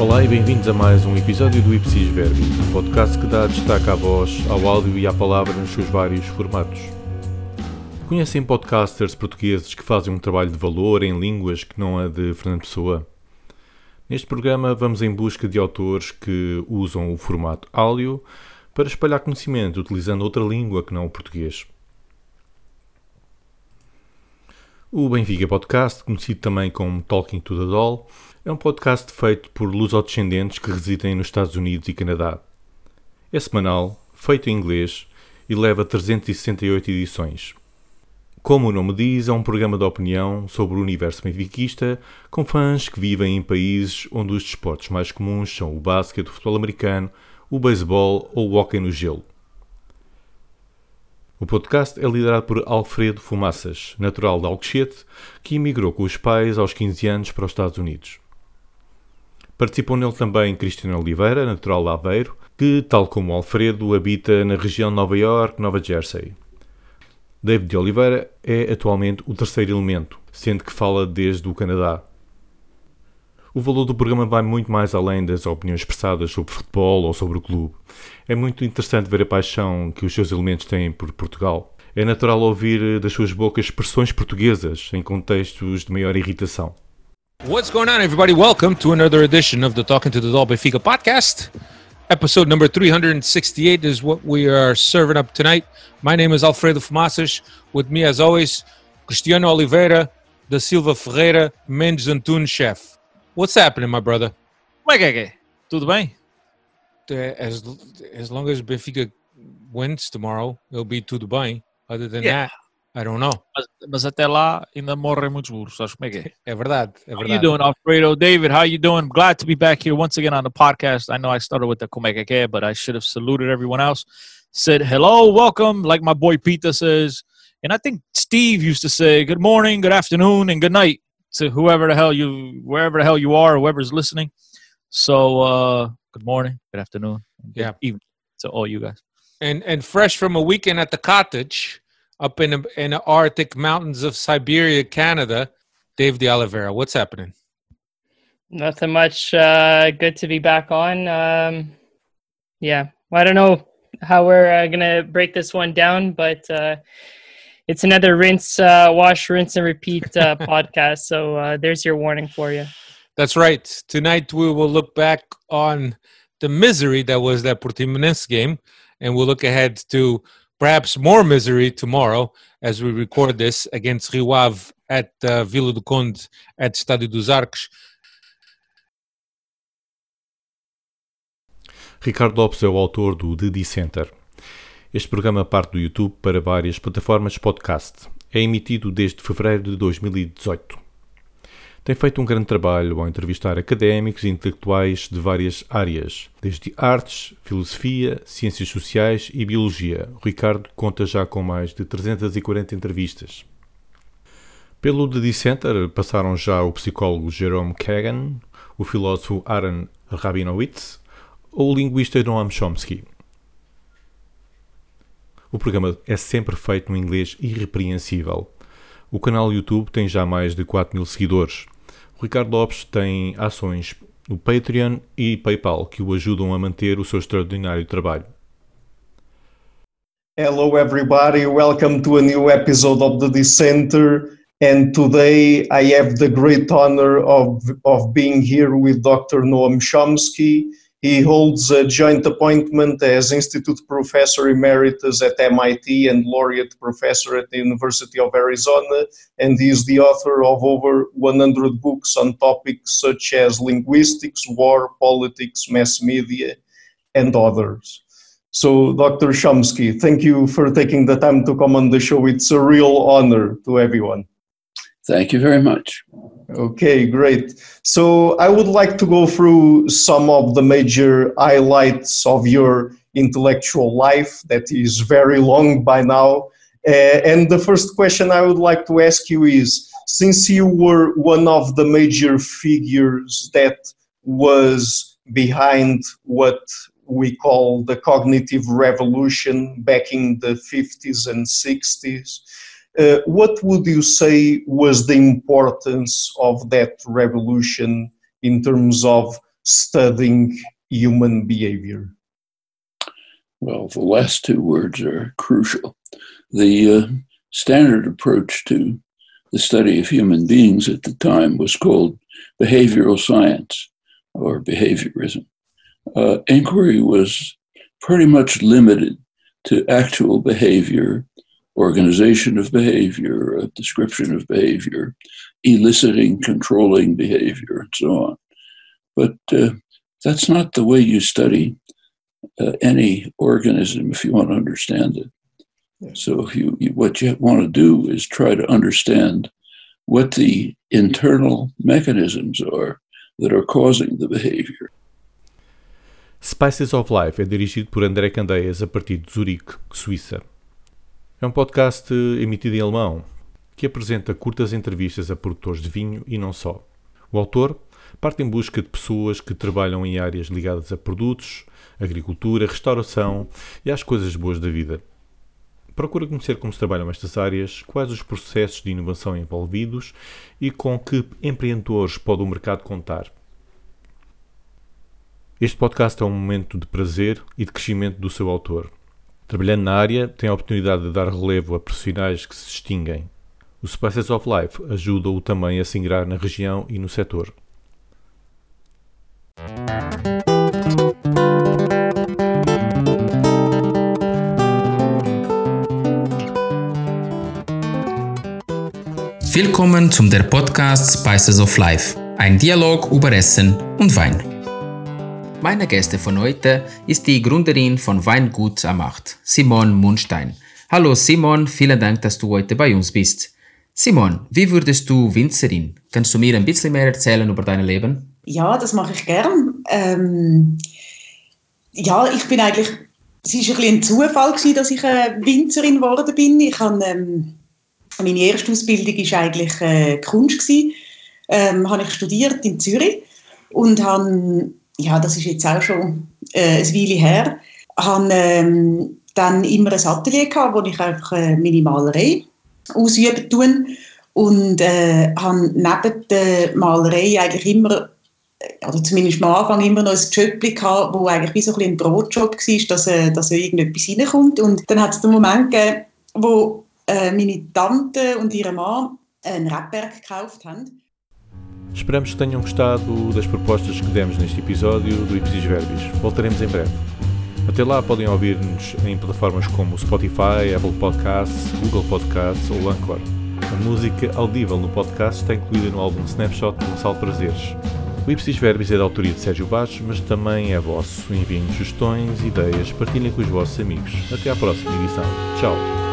Olá e bem-vindos a mais um episódio do Ipsis Verbis, um podcast que dá destaque à voz, ao áudio e à palavra nos seus vários formatos. Conhecem podcasters portugueses que fazem um trabalho de valor em línguas que não a de Fernando Pessoa? Neste programa vamos em busca de autores que usam o formato áudio para espalhar conhecimento utilizando outra língua que não o português. O Benfica Podcast, conhecido também como Talking to the Doll, é um podcast feito por lusodescendentes que residem nos Estados Unidos e Canadá. É semanal, feito em inglês e leva 368 edições. Como o nome diz, é um programa de opinião sobre o universo benfiquista com fãs que vivem em países onde os desportos mais comuns são o basquete, o futebol americano, o beisebol ou o hóquei no gelo. O podcast é liderado por Alfredo Fumaças, natural de Alcochete, que emigrou com os pais aos 15 anos para os Estados Unidos. Participam nele também Cristiano Oliveira, natural de Aveiro, que, tal como Alfredo, habita na região de Nova York, Nova Jersey. David Oliveira é atualmente o terceiro elemento, sendo que fala desde o Canadá. O valor do programa vai muito mais além das opiniões expressadas sobre futebol ou sobre o clube. É muito interessante ver a paixão que os seus elementos têm por Portugal. É natural ouvir das suas bocas expressões portuguesas em contextos de maior irritação. What's going on, everybody? Welcome to another edition of the Talking to the Doll Benfica podcast. Episode number 368 is what we are serving up tonight. My name is Alfredo Fumaças. With me, as always, Cristiano Oliveira, da Silva Ferreira, Mendes Antunes, chef. What's happening, my brother? Como é que é que é? Tudo bem? As, as long as Benfica wins tomorrow, it'll be tudo bem. Other than Yeah. that, I don't know. Mas, mas até lá ainda morrem muitos burros, sabes como é que é? É verdade, é verdade. How you doing, Alfredo? David, how you doing? Glad to be back here once again on the podcast. I know I started with the como é que é que é, but I should have saluted everyone else. Said hello, welcome, like my boy Peter says. And I think Steve used to say good morning, good afternoon, and good night to whoever the hell you, wherever the hell you are, whoever's listening. So, uh, good morning, good afternoon, good Yeah. evening to all you guys. And and fresh from a weekend at the cottage up in the, in the Arctic mountains of Siberia, Canada, Dave de Oliveira. What's happening? Nothing much. Uh, good to be back on. Um, yeah, I don't know how we're uh, gonna break this one down, but uh, it's another rinse, uh, wash, rinse, and repeat uh, podcast. So uh, there's your warning for you. That's right. Tonight we will look back on the misery that was that Portimonense game, and we'll look ahead to perhaps more misery tomorrow as we record this against Rio Ave at uh, Vila do Conde at Estádio dos Arcos. Ricardo Lopes é o autor do The Dissenter. Este programa parte do YouTube para várias plataformas podcast. É emitido desde fevereiro de 2018. Tem feito um grande trabalho ao entrevistar académicos e intelectuais de várias áreas, desde artes, filosofia, ciências sociais e biologia. O Ricardo conta já com mais de 340 entrevistas. Pelo The Dissenter passaram já o psicólogo Jerome Kagan, o filósofo Aaron Rabinowitz ou o linguista Noam Chomsky. O programa é sempre feito no inglês irrepreensível. O canal YouTube tem já mais de 4 mil seguidores. O Ricardo Lopes tem ações no Patreon e PayPal que o ajudam a manter o seu extraordinário trabalho. Hello, everybody. Welcome to a new episode of the Dissenter. And today I have the great honor of, of being here with Dr. Noam Chomsky. He holds a joint appointment as Institute Professor Emeritus at MIT and Laureate Professor at the University of Arizona. And he is the author of over 100 books on topics such as linguistics, war, politics, mass media, and others. So, Dr. Chomsky, thank you for taking the time to come on the show. It's a real honor to everyone. Thank you very much. Okay, great. So, I would like to go through some of the major highlights of your intellectual life that is very long by now. Uh, and the first question I would like to ask you is since you were one of the major figures that was behind what we call the cognitive revolution back in the 50s and 60s. Uh, what would you say was the importance of that revolution in terms of studying human behavior? Well, the last two words are crucial. The uh, standard approach to the study of human beings at the time was called behavioral science or behaviorism. Uh, inquiry was pretty much limited to actual behavior, organization of behavior, a description of behavior, eliciting, controlling behavior, and so on. But uh, that's not the way you study uh, any organism if you want to understand it. So if you, you, what you want to do is try to understand what the internal mechanisms are that are causing the behavior. Spices of Life é dirigido por André Candeias a partir de Zurique, Suíça. É um podcast emitido em alemão que apresenta curtas entrevistas a produtores de vinho e não só. O autor parte em busca de pessoas que trabalham em áreas ligadas a produtos, agricultura, restauração e às coisas boas da vida. Procura conhecer como se trabalham estas áreas, quais os processos de inovação envolvidos e com que empreendedores pode o mercado contar. Este podcast é um momento de prazer e de crescimento do seu autor. Trabalhando na área, tem a oportunidade de dar relevo a profissionais que se distinguem. O Spices of Life ajuda-o também a se ingrar na região e no setor. Willkommen zum der Podcast Spices of Life, ein Dialog über Essen und Wein. Meine Gäste von heute ist die Gründerin von Weingut am Acht, Simon Munstein. Hallo Simon, vielen Dank, dass du heute bei uns bist. Simon, wie würdest du Winzerin? Kannst du mir ein bisschen mehr erzählen über dein Leben? Ja, das mache ich gern. Ähm, ja, ich bin eigentlich, es war ein, ein Zufall, gewesen, dass ich eine Winzerin geworden bin. Ich habe, ähm, meine erste Ausbildung war eigentlich äh, Kunst. Gewesen. Ähm, habe ich studiert in Zürich und habe ja, das ist jetzt auch schon äh, eine Weile her, habe ähm, dann immer ein Atelier gehabt, wo ich einfach äh, meine Malerei ausüben tun und äh, habe neben der Malerei eigentlich immer äh, oder zumindest am Anfang immer noch ein Job gehabt, wo eigentlich wie so ein, ein Brotjob war, dass, äh, dass irgendetwas reinkommt. Und dann hat es den Moment gegeben, wo äh, meine Tante und ihre Mann ein Rebberg gekauft haben. Esperamos que tenham gostado das propostas que demos neste episódio do Ipsis Verbis. Voltaremos em breve. Até lá podem ouvir-nos em plataformas como Spotify, Apple Podcasts, Google Podcasts ou Anchor. A música audível no podcast está incluída no álbum Snapshot de Gonçalo Prazeres. O Ipsis Verbis é da autoria de Sérgio Baixo, mas também é vosso. Enviem-nos sugestões, ideias, partilhem com os vossos amigos. Até à próxima edição. Tchau!